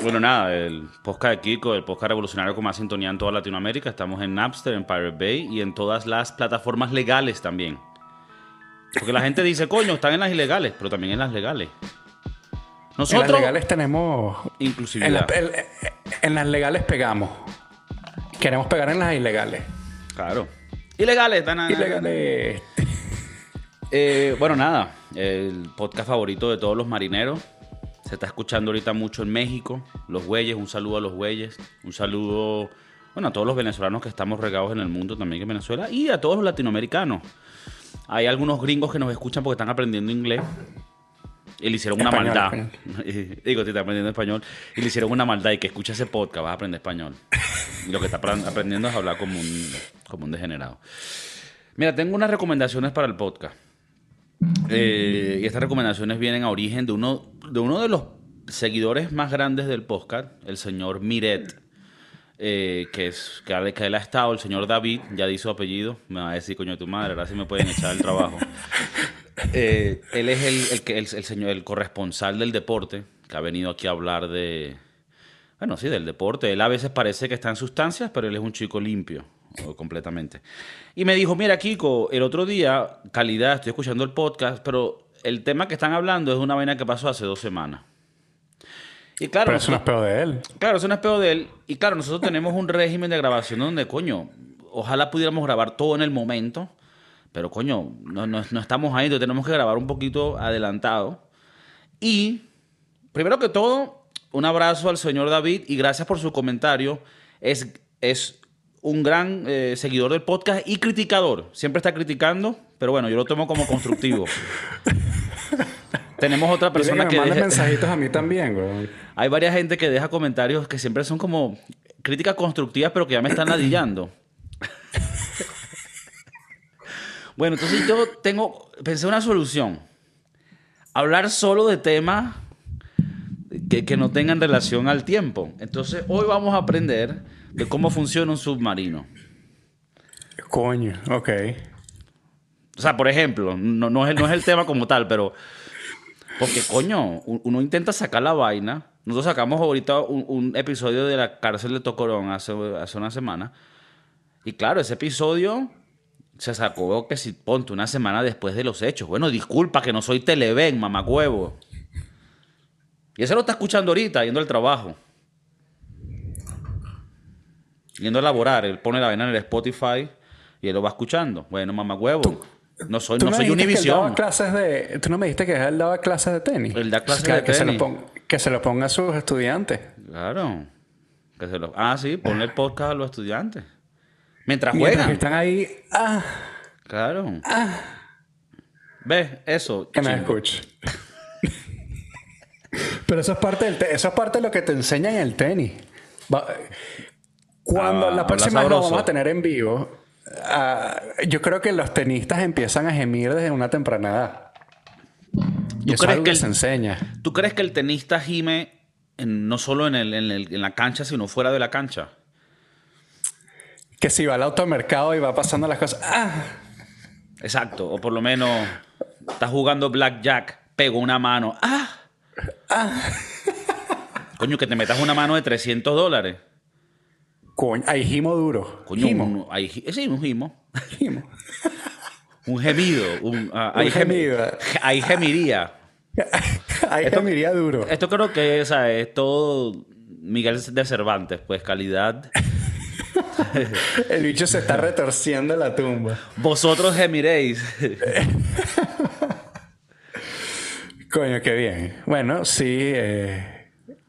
Bueno, nada, el podcast de Kiko, el podcast revolucionario con más sintonía en toda Latinoamérica. Estamos en Napster, en Pirate Bay y en todas las plataformas legales también. Porque la gente dice, coño, están en las ilegales, pero también en las legales. Nosotros, en las legales tenemos inclusividad. En, en las legales pegamos. Queremos pegar en las ilegales. Claro. Ilegales, tan Ilegales. Eh, bueno, nada. El podcast favorito de todos los marineros. Se está escuchando ahorita mucho en México. Los güeyes, un saludo a los güeyes. Un saludo, bueno, a todos los venezolanos que estamos regados en el mundo también en Venezuela. Y a todos los latinoamericanos. Hay algunos gringos que nos escuchan porque están aprendiendo inglés. Y le hicieron una maldad. Digo, si está aprendiendo español. Y le hicieron una maldad. Y que escucha ese podcast, vas a aprender español. Y lo que está aprendiendo es hablar como un, como un degenerado. Mira, tengo unas recomendaciones para el podcast. Eh, y estas recomendaciones vienen a origen de uno, de uno de los seguidores más grandes del podcast, el señor Miret. Eh, que es que, que él ha estado, el señor David, ya di su apellido, me va a decir, coño, de tu madre, ahora sí me pueden echar el trabajo. Eh, él es el, el, el, señor, el corresponsal del deporte, que ha venido aquí a hablar de, bueno, sí, del deporte. Él a veces parece que está en sustancias, pero él es un chico limpio, completamente. Y me dijo, mira, Kiko, el otro día, calidad, estoy escuchando el podcast, pero el tema que están hablando es una vaina que pasó hace dos semanas. Y claro, pero eso no es peor de él. Claro, eso no es peor de él. Y claro, nosotros tenemos un régimen de grabación donde, coño, ojalá pudiéramos grabar todo en el momento pero coño, no, no, estamos ahí, tenemos que grabar un poquito adelantado. Y, primero que todo, un abrazo al señor David y gracias por su comentario. Es, es un gran eh, seguidor del podcast y criticador. Siempre está criticando, pero bueno, yo lo tomo como constructivo. Tenemos otra persona que, que mensajitos a mí también, güey. Hay varias gente que deja comentarios que siempre son como críticas constructivas, pero que ya me están ladillando. Bueno, entonces yo tengo, pensé una solución. Hablar solo de temas que, no tengan relación al tiempo. Entonces hoy vamos a aprender de cómo funciona un submarino. Coño, ok. O sea, por ejemplo, no, no, es, no es el tema como tal, pero... Porque, coño, uno intenta sacar la vaina. Nosotros sacamos ahorita un, episodio de la cárcel de Tocorón hace, hace una semana. Y claro, ese episodio se sacó que si ponte una semana después de los hechos. Bueno, disculpa que no soy Televen, mamacuevo. Y ese lo está escuchando ahorita, yendo al trabajo. Yendo a laborar. Él pone la vena en el Spotify y él lo va escuchando. Bueno, mamacuevo. No soy, no soy Univision. clases de, tú no me dijiste que él daba clases de tenis. Él da clases de que tenis. Se lo ponga, que se lo ponga a sus estudiantes. Claro. Que se lo, ah, sí, ponle el podcast a los estudiantes. Mientras juegan. están ahí. Ah. Claro. Ah. ¿Ves? Eso. Que me escuche. Pero eso es, parte del eso es parte de lo que te enseña en el tenis. Cuando ah, la próxima vez lo vamos a tener en vivo, ah, yo creo que los tenistas empiezan a gemir desde una temprana edad. Y eso es que, se enseña. ¿Tú crees que el tenista gime no solo en, el, en la cancha, sino fuera de la cancha? Que si va al automercado y va pasando las cosas. ¡Ah! Exacto. O por lo menos está jugando blackjack, pego una mano. ¡Ah! ¡Ah! Coño, que te metas una mano de 300 dólares. Coño, hay gimo duro. Coño, Un, hay, sí, un gimo. Gimo. un gemido. Un, uh, hay gemido. Hay gemiría. hay gemiría duro. Esto creo que es, es todo Miguel de Cervantes, pues calidad. El bicho se está retorciendo en la tumba. Vosotros gemiréis. Coño, qué bien. Bueno, sí. Eh,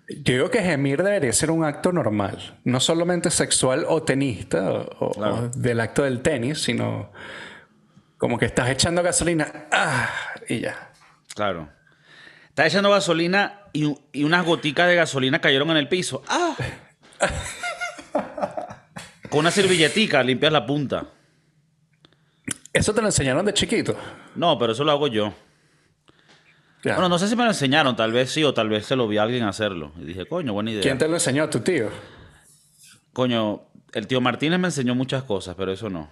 yo digo que gemir debería ser un acto normal. No solamente sexual o tenista o, del acto del tenis, sino como que estás echando gasolina. ¡Ah! Y ya. Claro. Estás echando gasolina y, y unas goticas de gasolina cayeron en el piso. ¡Ah! Con una servilletica limpias la punta. ¿Eso te lo enseñaron de chiquito? No, pero eso lo hago yo. Bueno, no sé si me lo enseñaron, tal vez sí, o tal vez se lo vi a alguien hacerlo. Y dije, coño, buena idea. ¿Quién te lo enseñó? ¿Tu tío? Coño, el tío Martínez me enseñó muchas cosas, pero eso no.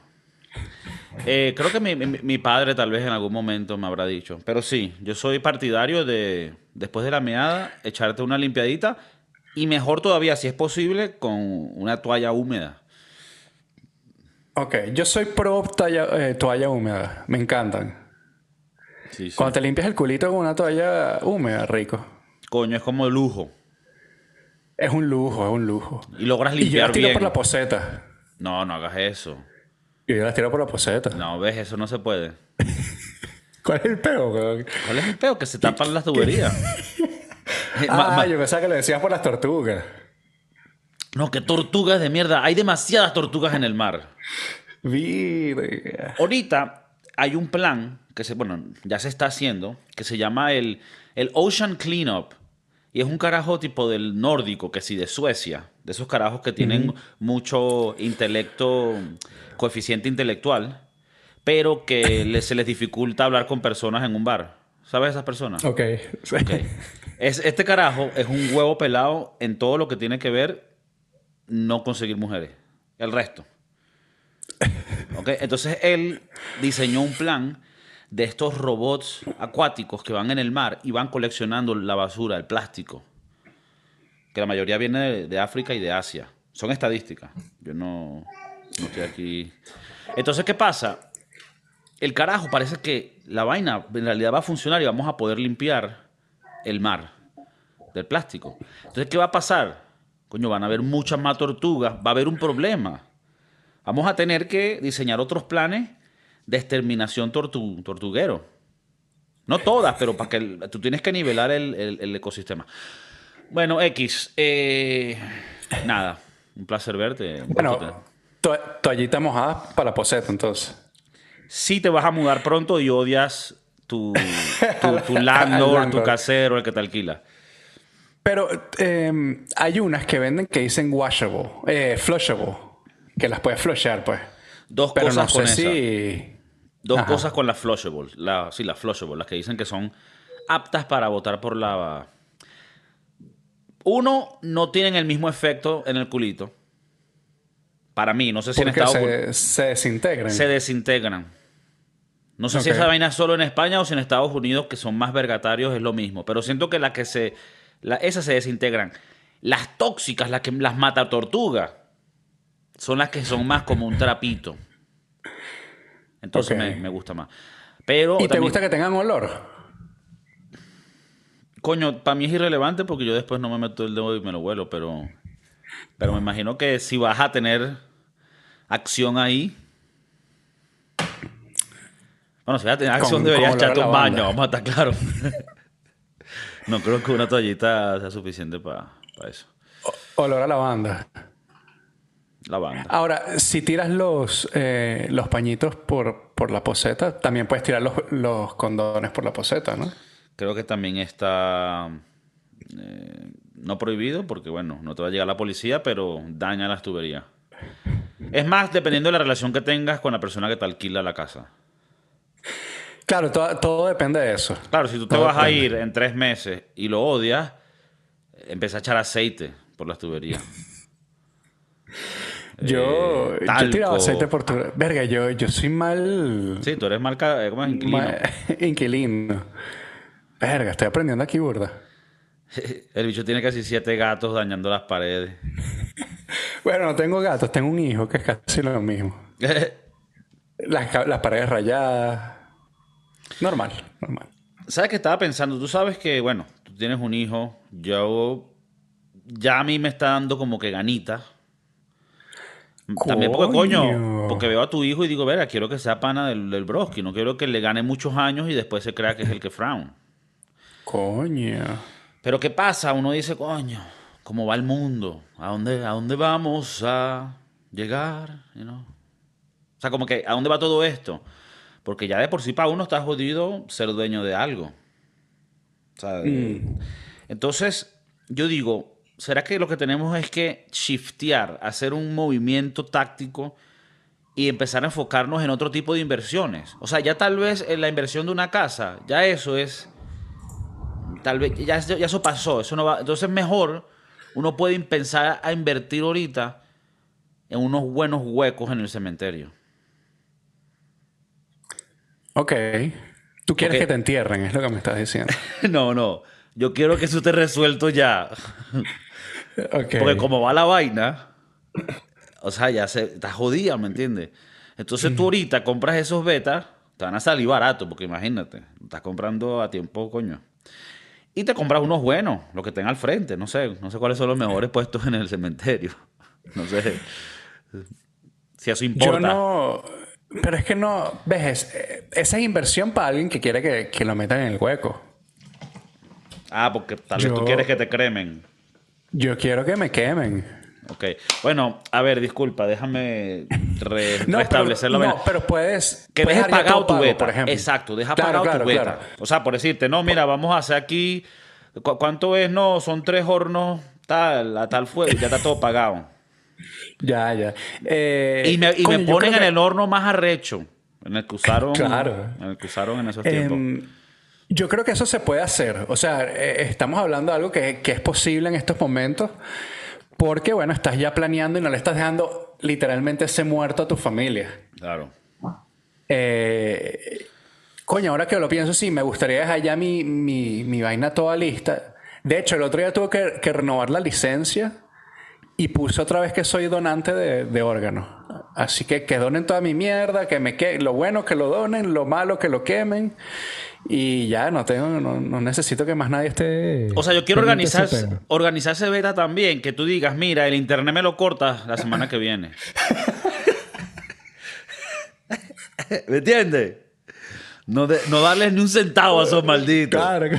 Eh, creo que mi, mi, padre tal vez en algún momento me habrá dicho. Pero sí, yo soy partidario de, después de la meada, echarte una limpiadita Y mejor todavía, si es posible, con una toalla húmeda. Ok, yo soy pro toalla, eh, toalla húmeda. Me encantan. Cuando te limpias el culito con una toalla húmeda, rico. Coño, es como lujo. Es un lujo, es un lujo. Y logras limpiar y yo las tiro por la poseta. No, no hagas eso. Y yo las tiro por la poseta. No, ves, eso no se puede. ¿Cuál es el peo? ¿Cuál es el peo? Que se tapan las tuberías. ah, yo pensaba que le decías por las tortugas. No, que tortugas de mierda. Hay demasiadas tortugas en el mar. Vida. Ahorita hay un plan que se, bueno, ya se está haciendo, que se llama el, el Ocean Cleanup. Y es un carajo tipo del nórdico, que sí, de Suecia. De esos carajos que tienen mucho intelecto, coeficiente intelectual, pero que se les dificulta hablar con personas en un bar. ¿Sabes esas personas? Ok. okay. Es, este carajo es un huevo pelado en todo lo que tiene que ver no conseguir mujeres. El resto. Okay. Entonces él diseñó un plan de estos robots acuáticos que van en el mar y van coleccionando la basura, el plástico, que la mayoría viene de, África y de Asia. Son estadísticas. Yo no, no estoy aquí. Entonces, ¿qué pasa? El carajo parece que la vaina en realidad va a funcionar y vamos a poder limpiar el mar del plástico. Entonces, ¿qué va a pasar? Coño, van a haber muchas más tortugas, va a haber un problema. Vamos a tener que diseñar otros planes de exterminación tortuguero. No todas, pero para que tú tienes que nivelar el, ecosistema. Bueno, X. Eh, nada, un placer verte. Bueno, toallita mojada para la poseta, entonces. Si te vas a mudar pronto y odias tu, tu, landlord, tu casero, el que te alquila. Pero em, hay unas que venden que dicen washable, eh, flushable, que las puedes flushear, pues. Dos cosas con si... Dos cosas con las flushables. La, sí, las flushables, las que dicen que son aptas para votar por la... Uno, no tienen el mismo efecto en el culito. Para mí, no sé si en Estados Unidos... Se, desintegran. Se desintegran. No sé si esa vaina es solo en España o si en Estados Unidos, que son más vergatarios, es lo mismo. Pero siento que las que se... esas se desintegran. Las tóxicas, las que las mata tortuga, son las que son más como un trapito. Entonces me, gusta más. Pero ¿Y te gusta que tengan olor? Coño, para mí es irrelevante porque yo después no me meto el dedo y me lo vuelo, pero. Pero me imagino que si vas a tener acción ahí. Bueno, si vas a tener acción, deberías echarte un baño, vamos a estar claros. no creo que una toallita sea suficiente para eso. olor a lavanda la banda. Ahora, si tiras los, eh, los pañitos por, por, la poseta, también puedes tirar los, condones por la poseta, ¿no? Creo que también está eh, no prohibido porque, bueno, no te va a llegar la policía, pero daña las tuberías. Es más, dependiendo de la relación que tengas con la persona que te alquila la casa. Claro, todo, depende de eso. Claro, si tú te vas a ir en tres meses y lo odias, empieza a echar aceite por las tuberías. Yo, eh, yo tirado aceite por tu... Verga, yo, yo soy mal... Sí, tú eres mal... Eh, ¿Cómo es? Inquilino. Inquilino. Verga, estoy aprendiendo aquí, burda. El bicho tiene casi siete gatos dañando las paredes. bueno, no tengo gatos, tengo un hijo que es casi lo mismo. las, las paredes rayadas. Normal, normal. ¿Sabes qué estaba pensando? Tú sabes que, bueno, tú tienes un hijo. Yo... Ya a mí me está dando como que también porque, coño, porque veo a tu hijo y digo, verá, quiero que sea pana del, del Broski, no quiero que le gane muchos años y después se crea que es el que frown. Coño. Pero ¿qué pasa? Uno dice, coño, ¿cómo va el mundo? ¿A dónde, a dónde vamos a llegar? O sea, como que, ¿a dónde va todo esto? Porque ya de por sí para uno está jodido ser dueño de algo. O sea, mm. Entonces, yo digo, ¿será que lo que tenemos es que shiftear, hacer un movimiento táctico y empezar a enfocarnos en otro tipo de inversiones? O sea, ya tal vez en la inversión de una casa, ya eso es, tal vez, ya, ya eso pasó, eso no va, entonces mejor uno puede pensar a invertir ahorita en unos buenos huecos en el cementerio. Ok. Tú quieres que te entierren, es lo que me estás diciendo. no, no. Yo quiero que eso esté resuelto ya. Porque como va la vaina, o sea, ya se está jodida, ¿me entiendes? Entonces tú ahorita compras esos betas, te van a salir barato, porque imagínate, estás comprando a tiempo, coño. Y te compras unos buenos, los que estén al frente, no sé, no sé cuáles son los mejores puestos en el cementerio. No sé si eso importa. Yo no, pero es que no, ves, esa es inversión para alguien que quiere que, que lo metan en el hueco. Ah, porque tal vez tú quieres que te cremen. Yo quiero que me quemen. Ok. Bueno, a ver, disculpa, déjame restablecerlo. no, pero puedes. Que dejes pagado tu beta. Por ejemplo. Exacto, deja pagado tu beta. O sea, por decirte, no, mira, vamos a hacer aquí. ¿Cuánto es? No, son tres hornos, tal, a tal fuego, ya está todo pagado. ya, ya. Eh, y me, y me ponen en el horno más arrecho. En el que usaron. claro. En el que usaron en esos tiempos. Yo creo que eso se puede hacer. O sea, eh, estamos hablando de algo que, que es posible en estos momentos. Porque, bueno, estás ya planeando y no le estás dejando literalmente ese muerto a tu familia. Claro. Eh, coño, ahora que lo pienso, sí, me gustaría dejar ya mi, mi, mi vaina toda lista. De hecho, el otro día tuve que, que, renovar la licencia y puse otra vez que soy donante de, de órganos. Así que que donen toda mi mierda, que me que lo bueno que lo donen, lo malo que lo quemen. Y ya no tengo, no, necesito que más nadie esté. O sea, yo quiero organizar, organizar ese beta también, que tú digas, mira, el internet me lo corta la semana que viene. ¿Me entiendes? No, no darles ni un centavo a esos malditos. Claro.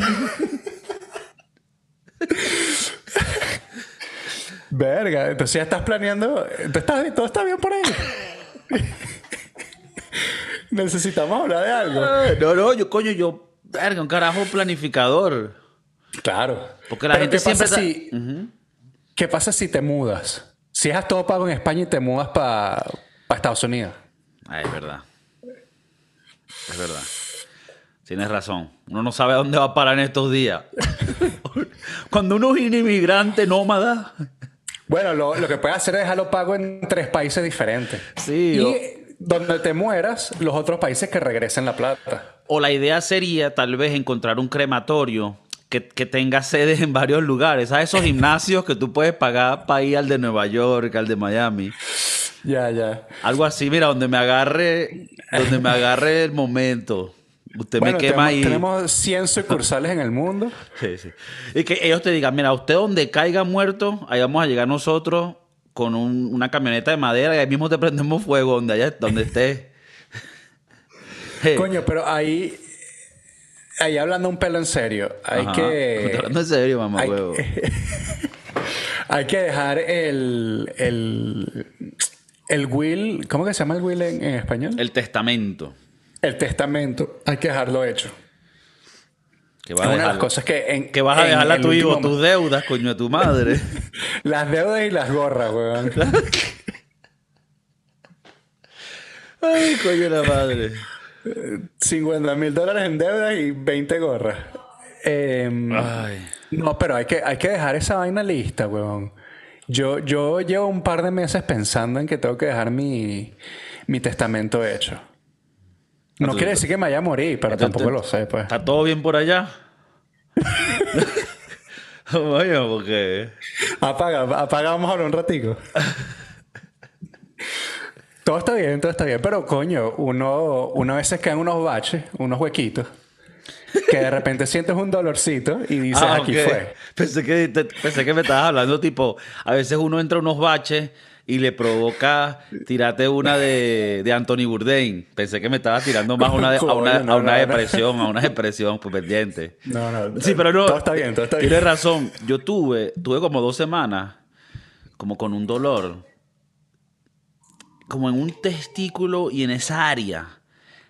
Verga, entonces ya estás planeando. ¿Todo está bien por ahí? Necesitamos hablar de algo. No, no, yo, coño, yo, verga, un carajo planificador. Claro. Porque la gente ¿qué siempre. Pasa si, ¿Qué pasa si te mudas? Si has todo pago en España y te mudas para Estados Unidos. Es verdad. Es verdad. Tienes razón. Uno no sabe a dónde va a parar en estos días. Cuando uno es un inmigrante nómada. Bueno, lo, lo, que puedes hacer es dejarlo pago en tres países diferentes. Sí. Y donde te mueras, los otros países que regresen la plata. O la idea sería tal vez encontrar un crematorio que, tenga sedes en varios lugares. ¿Sabes? Esos gimnasios que tú puedes pagar para ir al de Nueva York, al de Miami. Ya, ya. Algo así, mira, donde me agarre, donde me agarre el momento. Usted me quema ahí. Tenemos 100 sucursales en el mundo. Sí, sí. Y que ellos te digan, mira, usted donde caiga muerto, ahí vamos a llegar nosotros con una camioneta de madera y ahí mismo te prendemos fuego donde, haya, donde esté. Coño, pero ahí, ahí hablando un pelo en serio, hay que... Hablando en serio, mamá hay, huevo. hay que dejar el, el, el will, ¿cómo que se llama el will en español? El testamento. El testamento, hay que dejarlo hecho. Que vas a una de las cosas que... En, que vas a dejarle a tu hijo tus deudas, coño, a tu madre. las deudas y las gorras, weón. Ay, coño, la madre. 50 mil dólares en deudas y 20 gorras. Em, Ay. No, pero hay que, hay que dejar esa vaina lista, weón. Yo, yo llevo un par de meses pensando en que tengo que dejar mi, mi testamento hecho. No quiere decir que me vaya a morir, pero tampoco lo sé, pues. ¿Está todo bien por allá? Bueno, porque... Apaga, apaga, vamos a hablar un ratico. todo está bien, todo está bien, pero coño, uno, uno a veces quedan unos baches, unos huequitos, que de repente sientes un dolorcito y dices, ah, aquí fue. Pensé que, pensé que me estabas hablando tipo, a veces uno entra a unos baches y le provoca tirarte una de, de Anthony Bourdain. Pensé que me estaba tirando más una a, una, a una depresión, a una depresión pues, pendiente. No, no. Sí, pero no. Todo está bien, todo está bien. Tienes razón. Yo tuve, tuve como dos semanas, como con un dolor, como en un testículo y en esa área.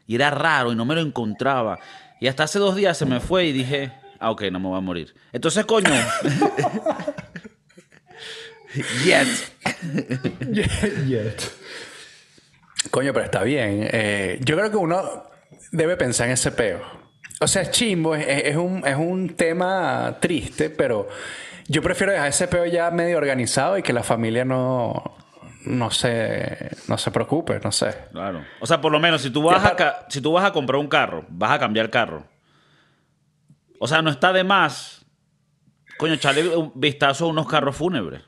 Y era raro y no me lo encontraba. Y hasta hace dos días se me fue y dije, ah, ok, no me voy a morir. Entonces, coño. Yet. Yet. Coño, pero está bien. Eh, yo creo que uno debe pensar en ese peo. O sea, es chimbo, es, un, es un tema triste, pero yo prefiero dejar ese peo ya medio organizado y que la familia no, no se, no se preocupe, no sé. Claro. O sea, por lo menos, si tú, vas a, si tú vas a comprar un carro, vas a cambiar carro. O sea, no está de más Coño, echarle un vistazo a unos carros fúnebres.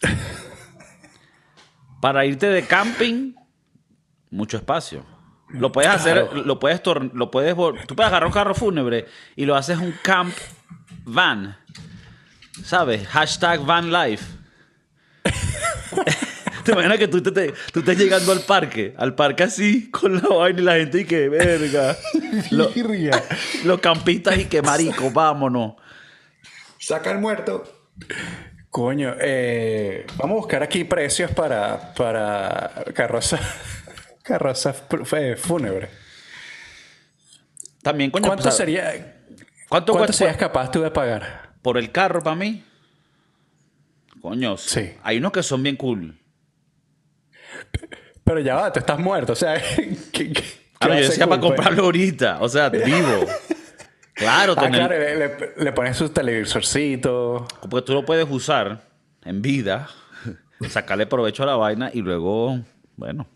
Para irte de camping, mucho espacio. Lo puedes hacer, lo puedes, lo puedes, tú puedes agarrar un carro fúnebre y lo haces un camp van. ¿Sabes? Hashtag van life. ¿Te imaginas que tú, te, tú estás llegando al parque? Al parque así, con la vaina y la gente y que, verga. los campistas y que, marico, vámonos. Saca el muerto. Coño, eh, vamos a buscar aquí precios para, para carroza, carroza fúnebre. También, coño, ¿Cuánto sería? ¿Cuánto, ¿cuánto serías capaz tú de pagar? ¿Por el carro para mí? Coño, sí. hay unos que son bien cool. Pero ya va, te estás muerto. O sea, ¿qué, yo decía para comprarlo ahorita. O sea, vivo. Claro, ah, claro le, pones su televisorcito. Porque tú lo puedes usar en vida, sacarle provecho a la vaina y luego, bueno.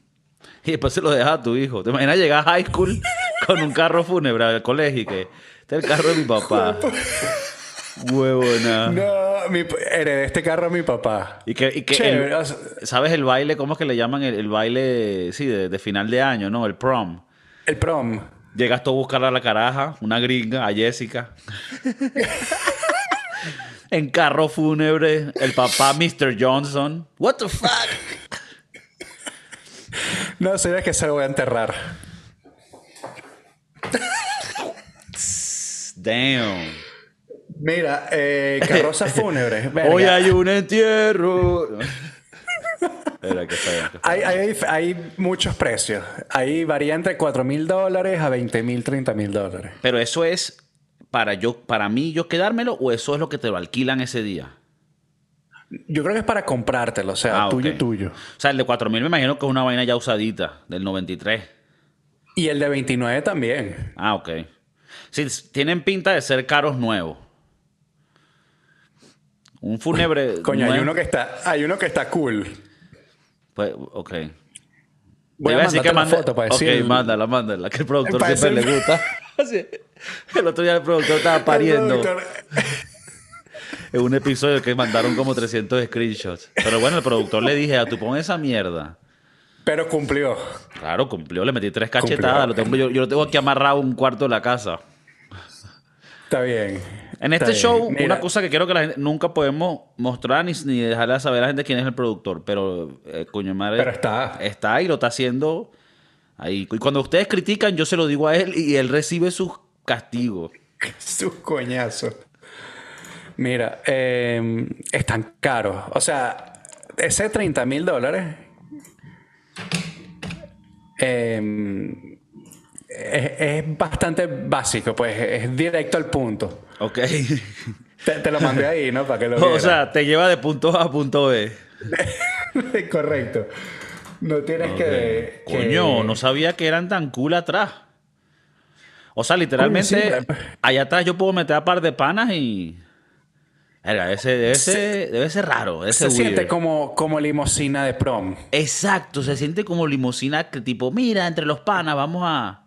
Y después se lo dejas a tu hijo. ¿Te imaginas llegar a high school con un carro fúnebre al colegio y que este es el carro de mi papá? Huevona. No, mi, heredé este carro a mi papá. Y que, y que ¿sabes el baile? ¿Cómo es que le llaman el, baile, sí, de, final de año, no? El prom. El prom. Llegas tú a buscar a la caraja, una gringa, a Jessica. en carro fúnebre, el papá Mr. Johnson. What the fuck? No, sería que se lo voy a enterrar. Damn. Mira, eh, carroza fúnebre. Hoy hay un entierro. Hay, muchos precios. Ahí varía entre 4 mil dólares a 20 mil, 30 mil dólares. Pero eso es para yo, para mí yo quedármelo o eso es lo que te lo alquilan ese día. Yo creo que es para comprártelo, o sea, ah, tuyo, tuyo. O sea, el de 4 mil me imagino que es una vaina ya usadita, del 93. Y el de 29 también. Ah, ok. Sí, tienen pinta de ser caros nuevos. Un fúnebre. Coño, hay uno que está, hay uno que está cool. Pues, ok. Voy a, decir que mande... foto para decir. Ok, mándala, mándala, que el productor siempre le gusta. el otro día el productor estaba pariendo. en un episodio que mandaron como 300 screenshots. Pero bueno, el productor le dije, a tú pon esa mierda. Pero cumplió. Claro, cumplió. Le metí tres cachetadas. Lo tengo, yo, yo, lo tengo aquí amarrado un cuarto de la casa. Está bien. En este show, una cosa que quiero que la gente nunca podemos mostrar ni, ni dejarle saber a la gente quién es el productor, pero eh, coño madre. Pero está. Está y lo está haciendo ahí. Y cuando ustedes critican, yo se lo digo a él y él recibe sus castigos. sus coñazos. Mira, em, están caros. O sea, ese 30 mil dólares. Eh, es, bastante básico, pues es directo al punto. Ok. Te, lo mandé ahí, ¿no? Para que lo O sea, te lleva de punto A a punto B. Correcto. No tienes que, Coño, no sabía que eran tan cool atrás. O sea, literalmente, allá atrás yo puedo meter a par de panas y. ese debe, ser, debe ser raro. se siente como, como limosina de prom. Exacto, se siente como limosina que tipo, mira, entre los panas vamos a.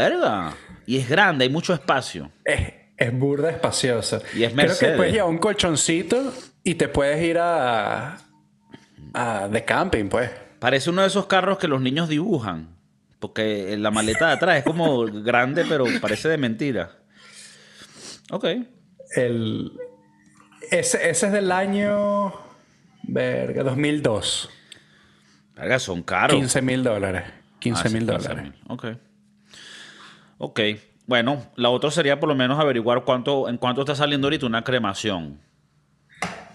Verga. Y es grande, hay mucho espacio. Es, es burda espaciosa. Y es Mercedes. Creo que puedes llevar un colchoncito y te puedes ir a, a, de camping, pues. Parece uno de esos carros que los niños dibujan. Porque la maleta de atrás es como grande, pero parece de mentira. Ok. El, ese, ese es del año. Verga, 2002. Verga, son caros. 15 mil dólares. 15 ah, mil dólares. Ok. Ok. Bueno, la otra sería por lo menos averiguar cuánto, en cuánto está saliendo ahorita una cremación.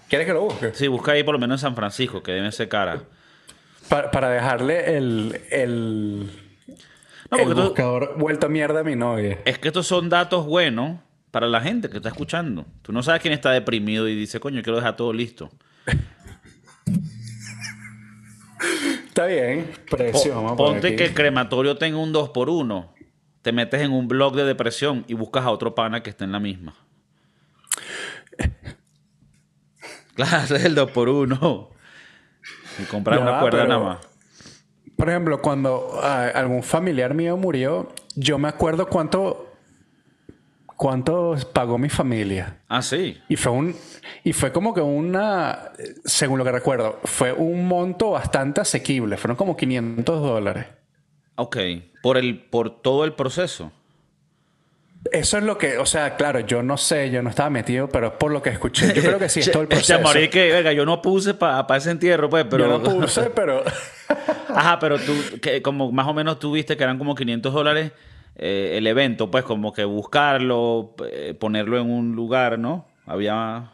¿Quieres que lo busque? Sí, busca ahí por lo menos en San Francisco, que debe ser cara. Para, dejarle el, el, no, el buscador vuelto a mierda a mi novia. Es que estos son datos buenos para la gente que está escuchando. Tú no sabes quién está deprimido y dice, coño, quiero dejar todo listo. Está bien, precio. ponte que el crematorio tenga un 2 por 1 te metes en un blog de depresión y buscas a otro pana que esté en la misma. Claro, es el 2 por 1 Y comprar una cuerda nada más. Por ejemplo, cuando ah, algún familiar mío murió, yo me acuerdo cuánto cuánto pagó mi familia. Ah, sí. Y fue un y fue como que una, según lo que recuerdo, fue un monto bastante asequible. Fueron como 500 dólares. Ok. Por el por todo el proceso. Eso es lo que, o sea, claro, yo no sé, yo no estaba metido, pero es por lo que escuché. Yo creo que sí es todo el proceso. morí que, venga, yo no puse para ese entierro, pues, pero... Yo no puse, pero... Ajá, pero tú, que como más o menos tú viste que eran como 500 dólares eh, el evento, pues como que buscarlo, eh, ponerlo en un lugar, ¿no? Había...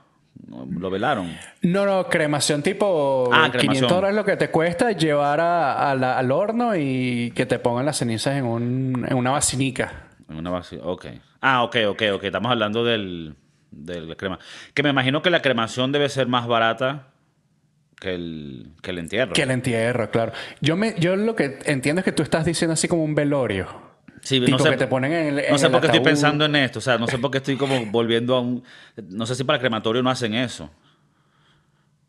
¿Lo velaron? No, no, cremación tipo ah, 500 dólares lo que te cuesta llevar al horno y que te pongan las cenizas en, un, en una basinica. En una base, ok. Ah, ok, ok, ok. Estamos hablando del, del crema. Que me imagino que la cremación debe ser más barata que el, que el entierro. Que el entierro, claro. Yo, me, yo lo que entiendo es que tú estás diciendo así como un velorio. Sí, no sé, que te ponen en no sé por qué estoy pensando en esto. O sea, no sé por qué estoy como volviendo a un... No sé si para el crematorio no hacen eso.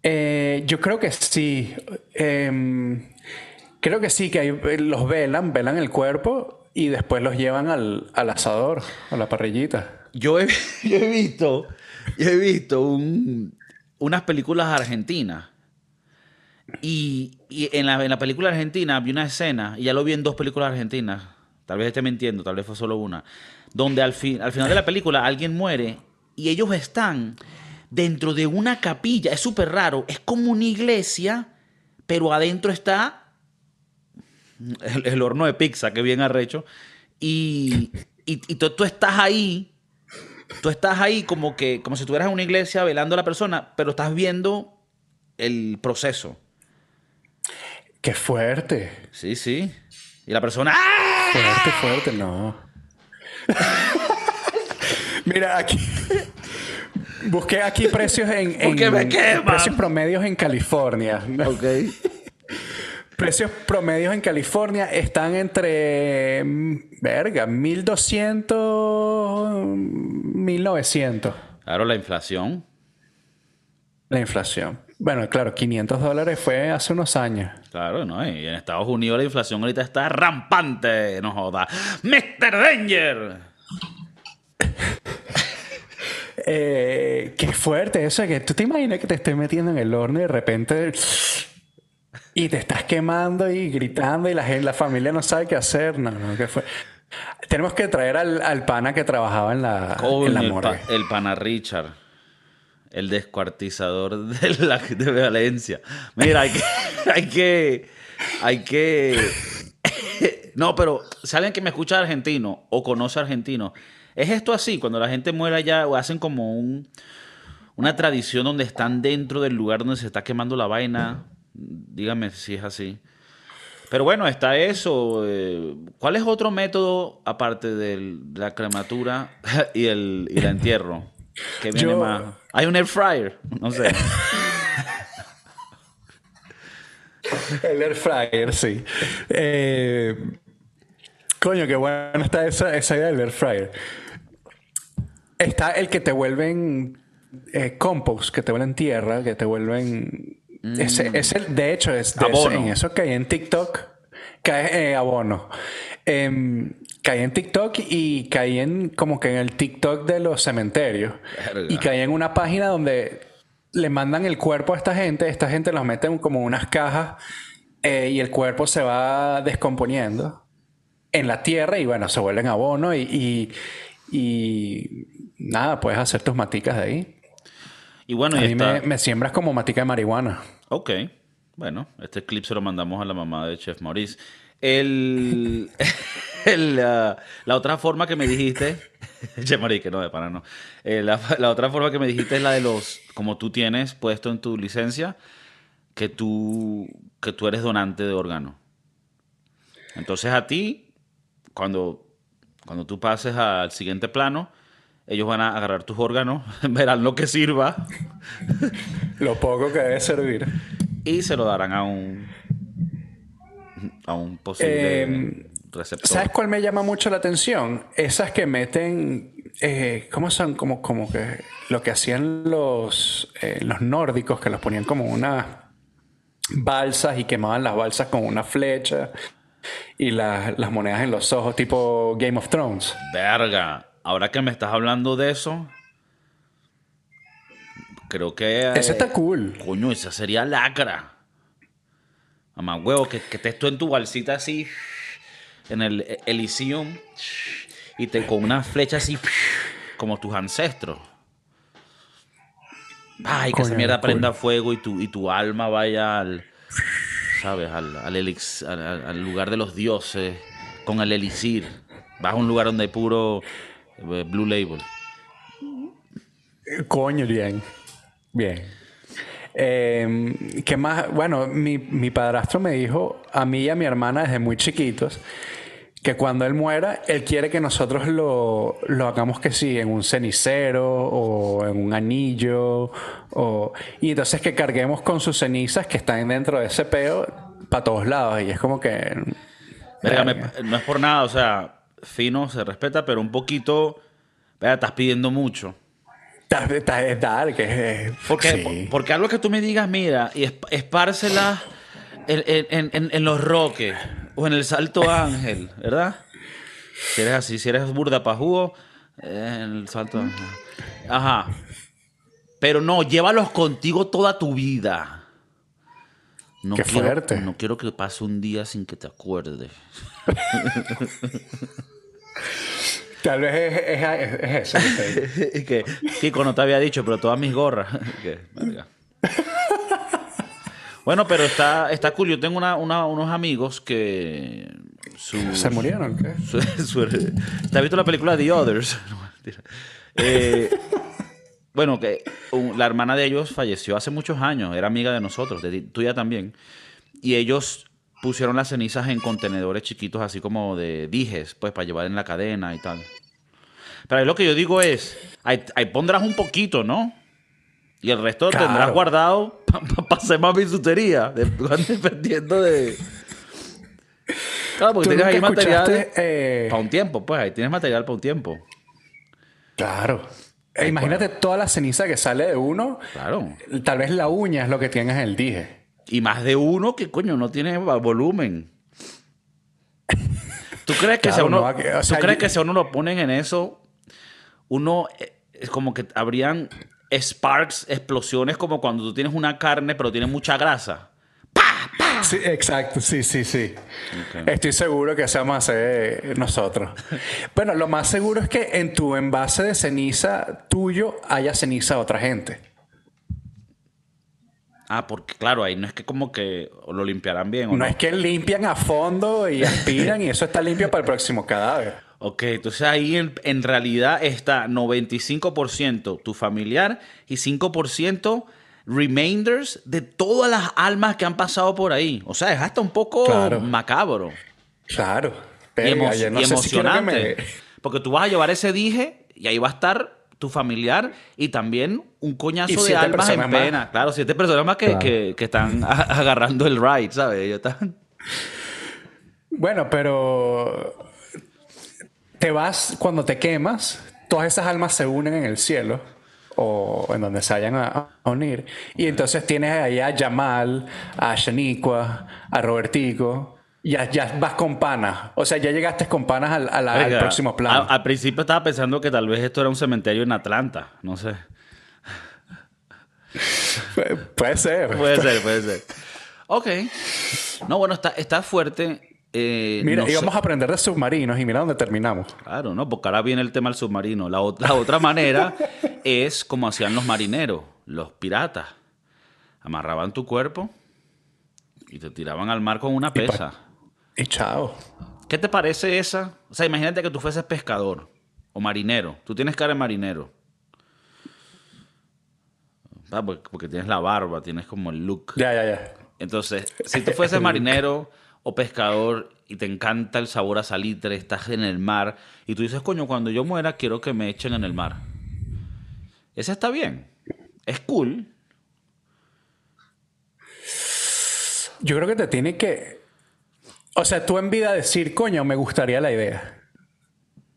Eh, yo creo que sí. Em, creo que sí, que los velan, velan el cuerpo y después los llevan al, asador, a la parrillita. Yo he, visto, yo he visto unas películas argentinas. Y, en, la, en, la, película argentina vi una escena, y ya lo vi en dos películas argentinas, tal vez esté mintiendo, tal vez fue solo una, donde al, al final de la película alguien muere y ellos están dentro de una capilla, es súper raro, es como una iglesia, pero adentro está el, horno de pizza, que bien arrecho. Y, y, tú, estás ahí, tú estás ahí como que, como si estuvieras en una iglesia velando a la persona, pero estás viendo el proceso. Qué fuerte. Sí, sí. Y la persona. ¡ah! Fuerte, fuerte, no. Mira, aquí. Busqué aquí precios en. en precios promedios en California. Ok. Precios promedios en California están entre, mm, verga, 1200, 1900. Claro, la inflación. La inflación. Bueno, claro, 500 dólares fue hace unos años. Claro, ¿no? Y en Estados Unidos la inflación ahorita está rampante, no joda. ¡Mr. Danger! eh, qué fuerte eso, que tú te imaginas que te estés metiendo en el horno y de repente y te estás quemando y gritando y la gente, la familia no sabe qué hacer. No, no, ¿qué fue? Tenemos que traer al, pana que trabajaba en la, en la morgue. El, pana Richard. El descuartizador de, la, de Valencia. Mira, hay que, hay que. Hay que. No, pero si alguien que me escucha argentino o conoce argentino, ¿es esto así? Cuando la gente muere allá o hacen como un, una tradición donde están dentro del lugar donde se está quemando la vaina Dígame si es así. Pero bueno, está eso. Eh, ¿Cuál es otro método aparte de la crematura y el, y entierro? Que viene más. Hay un air fryer, no sé. el air fryer, sí. Eh, coño, qué buena está esa, esa idea del air fryer. Está el que te vuelven eh, compost, que te vuelven tierra, que te vuelven ese, mm. de hecho, es en eso caí en TikTok. Cae eh, abono. Em, caí en TikTok y caí en como que en el TikTok de los cementerios. Y caí en una página donde le mandan el cuerpo a esta gente. Esta gente los mete en como unas cajas eh, y el cuerpo se va descomponiendo en la tierra y bueno, se vuelven abono y, y, y nada, puedes hacer tus maticas de ahí. Y bueno, a mí me, siembras como matica de marihuana. Ok. Bueno, este clip se lo mandamos a la mamá de Chef Maurice. El, la, otra forma que me dijiste, que no, de para no. Eh, la, otra forma que me dijiste es la de los, como tú tienes puesto en tu licencia, que tú, que tú eres donante de órgano. Entonces a ti, cuando, cuando tú pases al siguiente plano, ellos van a agarrar tus órganos, verán lo que sirva. lo poco que debe servir. Y se lo darán a un. A un posible em, receptor. ¿Sabes cuál me llama mucho la atención? Esas que meten. Eh, ¿Cómo son? Como, como que lo que hacían los, eh, los nórdicos, que los ponían como unas balsas y quemaban las balsas con una flecha y las monedas en los ojos, tipo Game of Thrones. Verga. ahora que me estás hablando de eso, creo que... Ese está cool. Coño, esa sería lacra. Mamá, huevo, que, que estés tú en tu balsita así, en el Elysium, y te con una flecha así, como tus ancestros. Ay, que esa mierda prenda fuego y tu, y tu alma vaya al, ¿sabes? Al, al, lugar de los dioses, con el elixir. Vas a un lugar donde hay puro eh, Blue Label. Coño, bien. Bien. Eh, ¿Qué más? Bueno, mi, mi, padrastro me dijo a mí y a mi hermana desde muy chiquitos que cuando él muera, él quiere que nosotros lo, lo hagamos que sí, en un cenicero o en un anillo. O, y entonces que carguemos con sus cenizas que están dentro de ese peo para todos lados. Y es como que... no es por nada, o sea, fino, se respeta, pero un poquito... Estás pidiendo mucho. Es dar, que porque, porque algo que tú me digas, mira, y espárcela en, en, en, los roques o en el Salto Ángel, ¿verdad? Si eres así, si eres burda pa' jugo, en el Salto Ángel. Ajá. Pero no, llévalos contigo toda tu vida. No Qué quiero, fuerte. No quiero que pase un día sin que te acuerdes. Tal vez es, eso. que Kiko no te había dicho, pero todas mis gorras. bueno, pero está, está cool. Yo tengo unos amigos que. ¿Se murieron? ¿qué? ¿Te has visto la película The Others? Eh, bueno, que la hermana de ellos falleció hace muchos años. Era amiga de nosotros, de tuya también. Y ellos pusieron las cenizas en contenedores chiquitos, así como de dijes, pues para llevar en la cadena y tal. Pero ahí lo que yo digo es, ahí, pondrás un poquito, ¿no? Y el resto tendrás guardado para hacer más bisutería, dependiendo de... Claro, porque tienes ahí material eh, para un tiempo, pues ahí tienes material para un tiempo. Claro. Imagínate toda la ceniza que sale de uno. Claro. Tal vez la uña es lo que tienes en el dije. Y más de uno que, coño, no tiene volumen. ¿Tú crees que, si, uno, crees que si uno lo ponen en eso, uno eh, es como que habrían sparks, explosiones, como cuando tú tienes una carne pero tiene mucha grasa? Sí, exacto, sí, sí, sí. Estoy seguro que seamos hacer nosotros. bueno, lo más seguro es que en tu envase de ceniza tuyo haya ceniza de otra gente. Ah, porque claro, ahí no es que como que lo limpiarán bien. ¿o no, es que limpian a fondo y aspiran y eso está limpio para el próximo cadáver. Ok, entonces ahí en, realidad está 95% tu familiar y 5% remainders de todas las almas que han pasado por ahí. O sea, es hasta un poco macabro. Claro. y, emocionante. Porque tú vas a llevar ese dije y ahí va a estar tu familiar y también un coñazo de almas en pena. Claro, siete personas más que, están agarrando el ride, ¿sabes? Ellos están... Bueno, pero te vas cuando te quemas, todas esas almas se unen en el cielo o en donde se vayan a, unir. Y entonces tienes ahí a Yamal, a Shaniqua, a Robertico, ya, ya vas con panas. O sea, ya llegaste con panas al, próximo plan. Al principio estaba pensando que tal vez esto era un cementerio en Atlanta. No sé. puede ser. Puede ser, puede ser. Ok. No, bueno, está, está fuerte. Eh, mira, íbamos a aprender de submarinos y mira dónde terminamos. Claro, ¿no? Porque ahora viene el tema del submarino. La, la otra manera es como hacían los marineros, los piratas. Amarraban tu cuerpo y te tiraban al mar con una pesa. Y chao. ¿Qué te parece esa? O sea, imagínate que tú fueses pescador o marinero. Tú tienes cara de marinero. Ah, porque tienes la barba, tienes como el look. Ya, ya, ya. Entonces, si tú fueses marinero o pescador y te encanta el sabor a salitre, estás en el mar y tú dices, coño, cuando yo muera quiero que me echen en el mar. Ese está bien. Es cool. Yo creo que te tiene que o sea, tú en vida decir, coño, me gustaría la idea.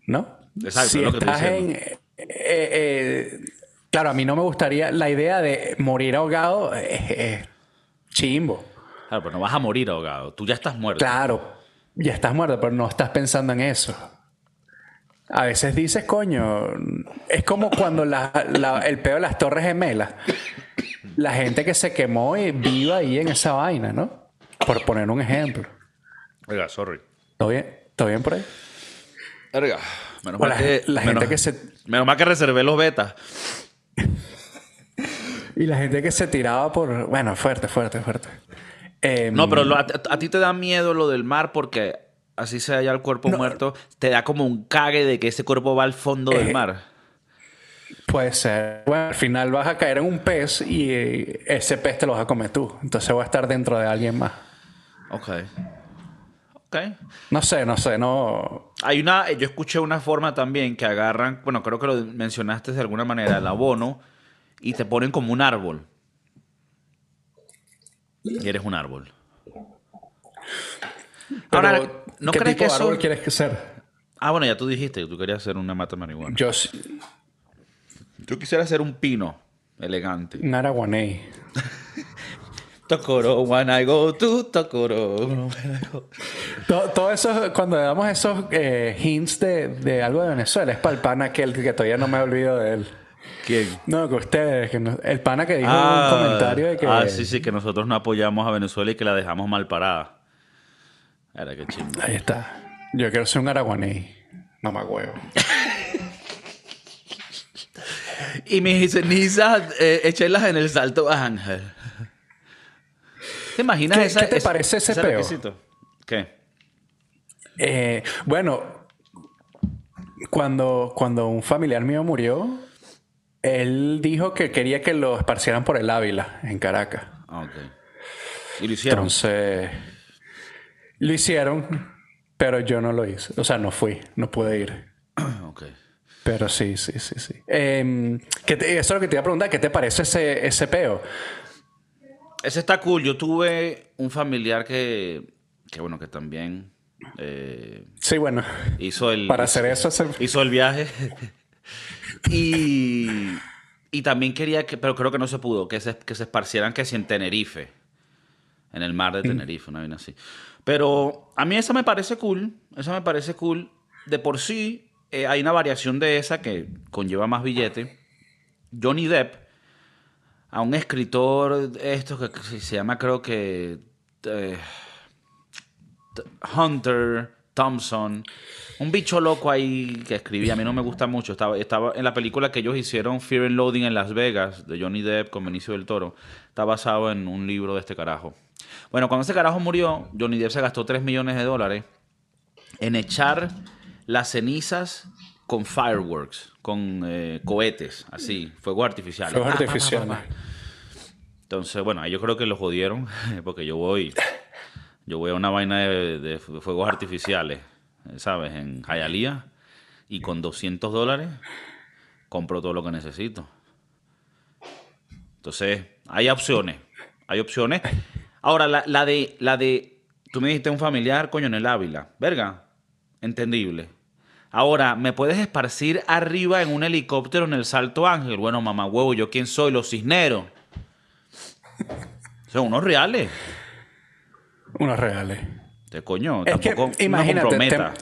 ¿No? Exacto, si lo que estás en. Eh, eh, claro, a mí no me gustaría. La idea de morir ahogado es chimbo. Claro, pero no vas a morir ahogado. Tú ya estás muerto. Claro, ya estás muerto, pero no estás pensando en eso. A veces dices, coño, es como cuando el peo de las Torres Gemelas. La gente que se quemó y viva ahí en esa vaina, ¿no? Por poner un ejemplo. Oiga, sorry. ¿Todo bien? ¿Todo bien por ahí? Oiga, menos mal que... La gente que se... Menos mal que reservé los betas. y la gente que se tiraba por... Bueno, fuerte, fuerte, fuerte. no, pero a, a, ti te da miedo lo del mar porque así sea ya el cuerpo muerto, te da como un cague de que ese cuerpo va al fondo del eh, mar. Puede ser. Bueno, al final vas a caer en un pez y eh, ese pez te lo vas a comer tú. Entonces va a estar dentro de alguien más. Ok. No sé, no sé, no. Hay una. Yo escuché una forma también que agarran. Bueno, creo que lo mencionaste de alguna manera, el abono, y te ponen como un árbol. Y eres un árbol. Ahora, ¿no ¿qué crees tipo que eso... árbol quieres que ser? Ah, bueno, ya tú dijiste que tú querías hacer una mata marihuana. Yo sí. Yo quisiera ser un pino elegante. Un araguaney. Tokoro, when I go to Tokoro. todo, eso, cuando damos esos eh, hints de, de, algo de Venezuela, es para el pana aquel que todavía no me olvido de él. ¿Quién? No, que ustedes, que el pana que dijo en un ah, comentario de que... Ah, sí, sí, que nosotros no apoyamos a Venezuela y que la dejamos mal parada. Ahí está. Yo quiero ser un araguaní. Mamá huevo. y mis cenizas, eh, echenlas en el salto Ángel. ¿Te imaginas ¿Qué, esa, ¿qué te parece ese, peo? ¿Qué? Eh, bueno, cuando, cuando un familiar mío murió, él dijo que quería que lo esparcieran por el Ávila, en Caracas. Ah, ok. ¿Y lo hicieron? Entonces... Lo hicieron, pero yo no lo hice. O sea, no fui, no pude ir. ok. Pero sí, sí, sí, sí. Eh, eso es lo que te iba a preguntar. ¿Qué te parece ese, ese peo? Ese está cool. Yo tuve un familiar que, que bueno, que también... Eh, sí, bueno. Hizo el... Para hacer eso... Hizo el viaje. y, y también quería que... Pero creo que no se pudo. Que se, que se esparcieran que si en Tenerife. En el mar de mm. Tenerife, una vaina así. Pero a mí esa me parece cool. Esa me parece cool. De por sí, eh, hay una variación de esa que conlleva más billete. Johnny Depp, a un escritor, esto que se llama, creo que. Eh, Hunter Thompson. Un bicho loco ahí que escribía. A mí no me gusta mucho. Estaba, estaba en la película que ellos hicieron, Fear and Loading en Las Vegas, de Johnny Depp con Benicio del Toro. Está basado en un libro de este carajo. Bueno, cuando ese carajo murió, Johnny Depp se gastó 3 millones de dólares en echar las cenizas con fireworks, con eh, cohetes, así, fuegos artificiales. Fuegos artificiales. Entonces, bueno, yo creo que lo jodieron, porque yo voy, yo voy a una vaina de, fuegos artificiales, ¿sabes? En Hialeah, y con 200 dólares compro todo lo que necesito. Entonces, hay opciones, hay opciones. Ahora, la, de, la de, tú me dijiste un familiar, coño, en el Ávila. Verga, entendible. Ahora, ¿me puedes esparcir arriba en un helicóptero en el Salto Ángel? Bueno, mamá huevo, ¿yo quién soy? Los cisneros. Son unos reales. Unos reales. De coño, es tampoco que, imagínate,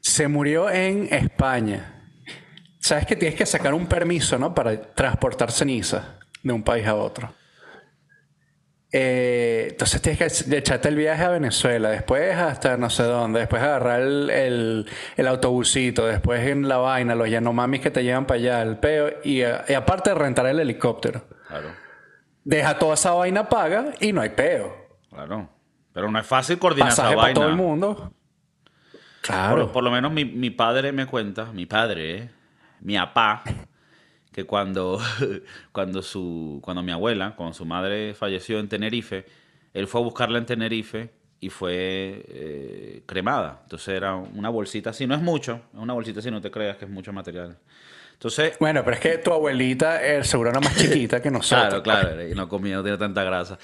se murió en España. Sabes que tienes que sacar un permiso, ¿no? Para transportar ceniza de un país a otro. Eh, entonces tienes que echarte el viaje a Venezuela, después hasta no sé dónde, después agarrar el, el, autobusito, después en la vaina, los yanomamis que te llevan para allá, el peo, y, aparte de rentar el helicóptero. Claro. Deja toda esa vaina paga y no hay peo. Claro. Pero no es fácil coordinar esa vaina. para todo el mundo. Claro. Por, lo menos mi, mi, padre me cuenta, mi padre, ¿eh? mi apá que cuando, cuando, su, cuando mi abuela, cuando su madre falleció en Tenerife, él fue a buscarla en Tenerife y fue eh, cremada. Entonces era una bolsita así, no es mucho, es una bolsita así, no te creas que es mucho material. Entonces, bueno, pero es que tu abuelita el seguro era más chiquita que nosotros. claro, claro, y no comía, no tiene tanta grasa.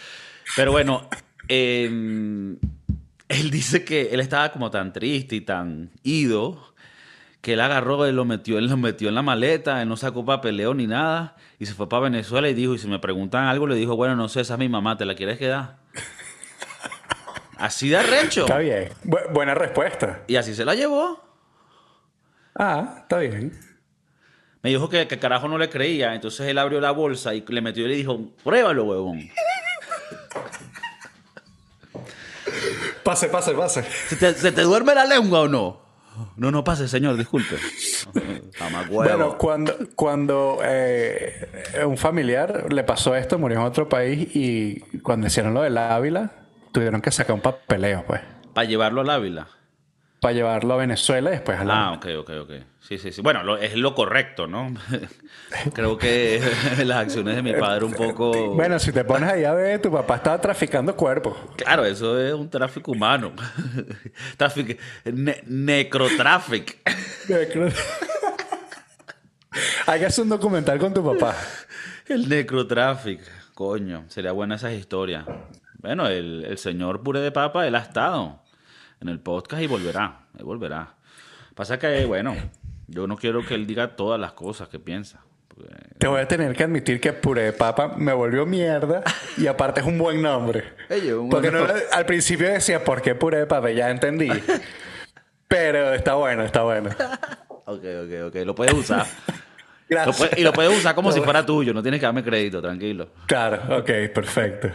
Pero bueno, em, él dice que él estaba como tan triste y tan ido que él agarró y lo metió, él lo metió en la maleta, él no sacó papeleo ni nada, y se fue para Venezuela y dijo, y si me preguntan algo, le dijo, bueno, no sé, esa es mi mamá, ¿te la quieres quedar? Así de recho. Está bien. buena respuesta. Y así se la llevó. Ah, está bien. Me dijo que, que carajo no le creía, entonces él abrió la bolsa y le metió y le dijo, pruébalo, huevón. Pase, pase, pase. ¿Se te, duerme la lengua o no? No, no pase, señor, disculpe. bueno, cuando, cuando eh, un familiar le pasó esto, murió en otro país y cuando hicieron lo del Ávila, tuvieron que sacar un papeleo, pues. ¿Para llevarlo al Ávila? Para llevarlo a Venezuela y después a la... Ah, ok, ok, ok. Sí, sí, sí. Bueno, es lo correcto, ¿no? Creo que las acciones de mi padre un poco... Bueno, si te pones ahí a ver, tu papá estaba traficando cuerpos. Claro, eso es un tráfico humano. Tráfico... necrotráfico. Hay que hacer un documental con tu papá. El necrotráfico. Coño, sería buena esa historia. Bueno, el, el señor pure de papa, él ha estado en el podcast y volverá, volverá. Pasa que, bueno, yo no quiero que él diga todas las cosas que piensa. Te voy a tener que admitir que Puré de Papa me volvió mierda y aparte es un buen nombre. Porque al principio decía, ¿por qué Puré de Papa? Ya entendí. Pero está bueno, está bueno. ok, ok, ok. Lo puedes usar. Gracias. y lo puedes usar como si fuera tuyo. No tienes que darme crédito, tranquilo. Claro, ok, perfecto.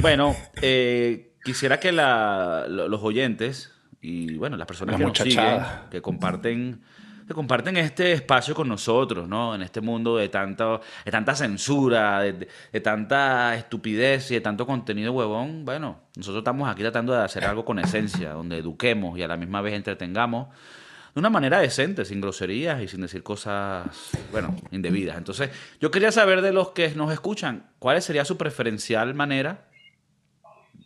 Bueno, eh, quisiera que los oyentes y bueno, las personas que nos siguen, que comparten, que comparten este espacio con nosotros, ¿no? En este mundo de, tanto, de tanta censura, de, tanta estupidez y de tanto contenido huevón, bueno, nosotros estamos aquí tratando de hacer algo con esencia, donde eduquemos y a la misma vez entretengamos de una manera decente, sin groserías y sin decir cosas, bueno, indebidas. Entonces, yo quería saber de los que nos escuchan, ¿cuál sería su preferencial manera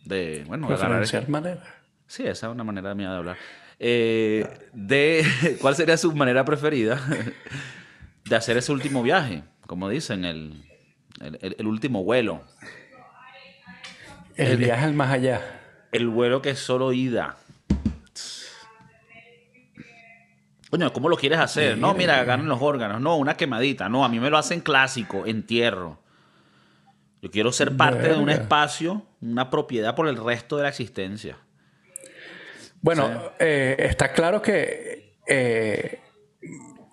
de, bueno, de manera. Sí, esa es una manera mía de hablar. Eh, de cuál sería su manera preferida de hacer ese último viaje, como dicen, el, el, último vuelo. El, viaje al más allá. El vuelo que es solo ida. Coño, ¿cómo lo quieres hacer? no, mira, ganan los órganos. No, una quemadita. No, a mí me lo hacen clásico, entierro. Yo quiero ser parte de un espacio, una propiedad por el resto de la existencia. Bueno, eh, está claro que eh,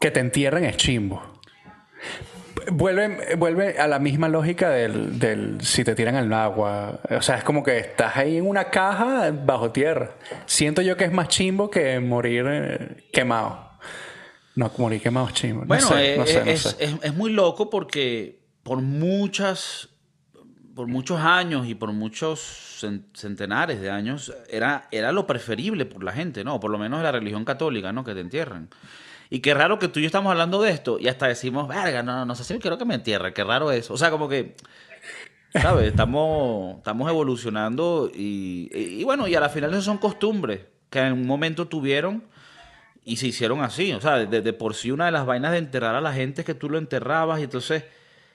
que te entierren es chimbo. Vuelve, vuelve a la misma lógica del, si te tiran al agua. O sea, es como que estás ahí en una caja bajo tierra. Siento yo que es más chimbo que morir eh, quemado. No, morir quemado es chimbo. Bueno, es, muy loco porque por muchas por muchos años y por muchos centenares de años era, era lo preferible por la gente, ¿no? Por lo menos la religión católica, ¿no? Que te entierren. Y qué raro que tú y yo estamos hablando de esto y hasta decimos, verga, no, no sé si quiero que me entierre, qué raro eso. O sea, como que, ¿sabes? Estamos, estamos evolucionando y, bueno, y a la final eso son costumbres que en un momento tuvieron y se hicieron así. O sea, de, por sí una de las vainas de enterrar a la gente es que tú lo enterrabas y entonces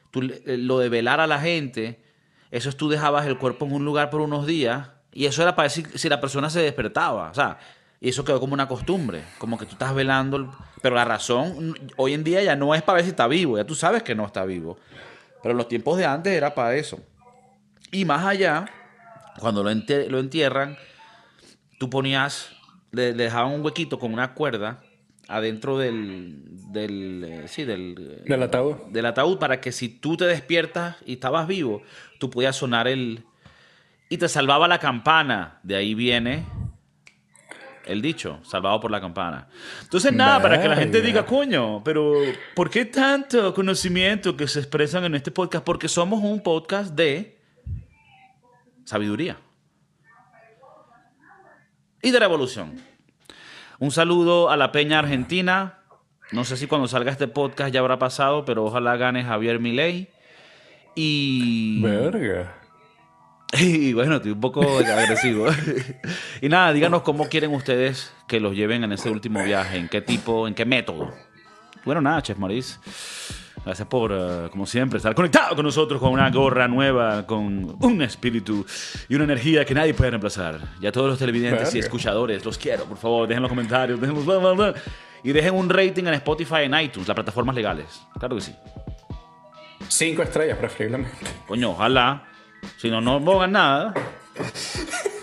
tú, lo de velar a la gente eso es tú dejabas el cuerpo en un lugar por unos días y eso era para decir si la persona se despertaba. O sea, y eso quedó como una costumbre, como que tú estás velando. Pero la razón hoy en día ya no es para ver si está vivo, ya tú sabes que no está vivo. Pero en los tiempos de antes era para eso. Y más allá, cuando lo, lo entierran, tú ponías, le, dejaban un huequito con una cuerda adentro del, del eh, sí, del, del ataúd. Del ataúd para que si tú te despiertas y estabas vivo, tú podías sonar el... Y te salvaba la campana. De ahí viene el dicho, salvado por la campana. Entonces, nada, para que la gente diga, coño, pero ¿por qué tanto conocimiento que se expresan en este podcast? Porque somos un podcast de sabiduría y de revolución. Un saludo a la Peña Argentina. No sé si cuando salga este podcast ya habrá pasado, pero ojalá gane Javier Milei. Y. Verga. Y bueno, estoy un poco agresivo. y nada, díganos cómo quieren ustedes que los lleven en ese último viaje, en qué tipo, en qué método. Bueno, nada, Chef Maurice. Gracias por, eh, como siempre, estar conectado con nosotros con una gorra nueva, con un espíritu y una energía que nadie puede reemplazar. Y a todos los televidentes y escuchadores, los quiero, por favor, dejen los comentarios, dejen los... Y dejen un rating en Spotify en iTunes, las plataformas legales. Claro que sí. Cinco estrellas, preferiblemente. Coño, ojalá. Si no, no pongan nada.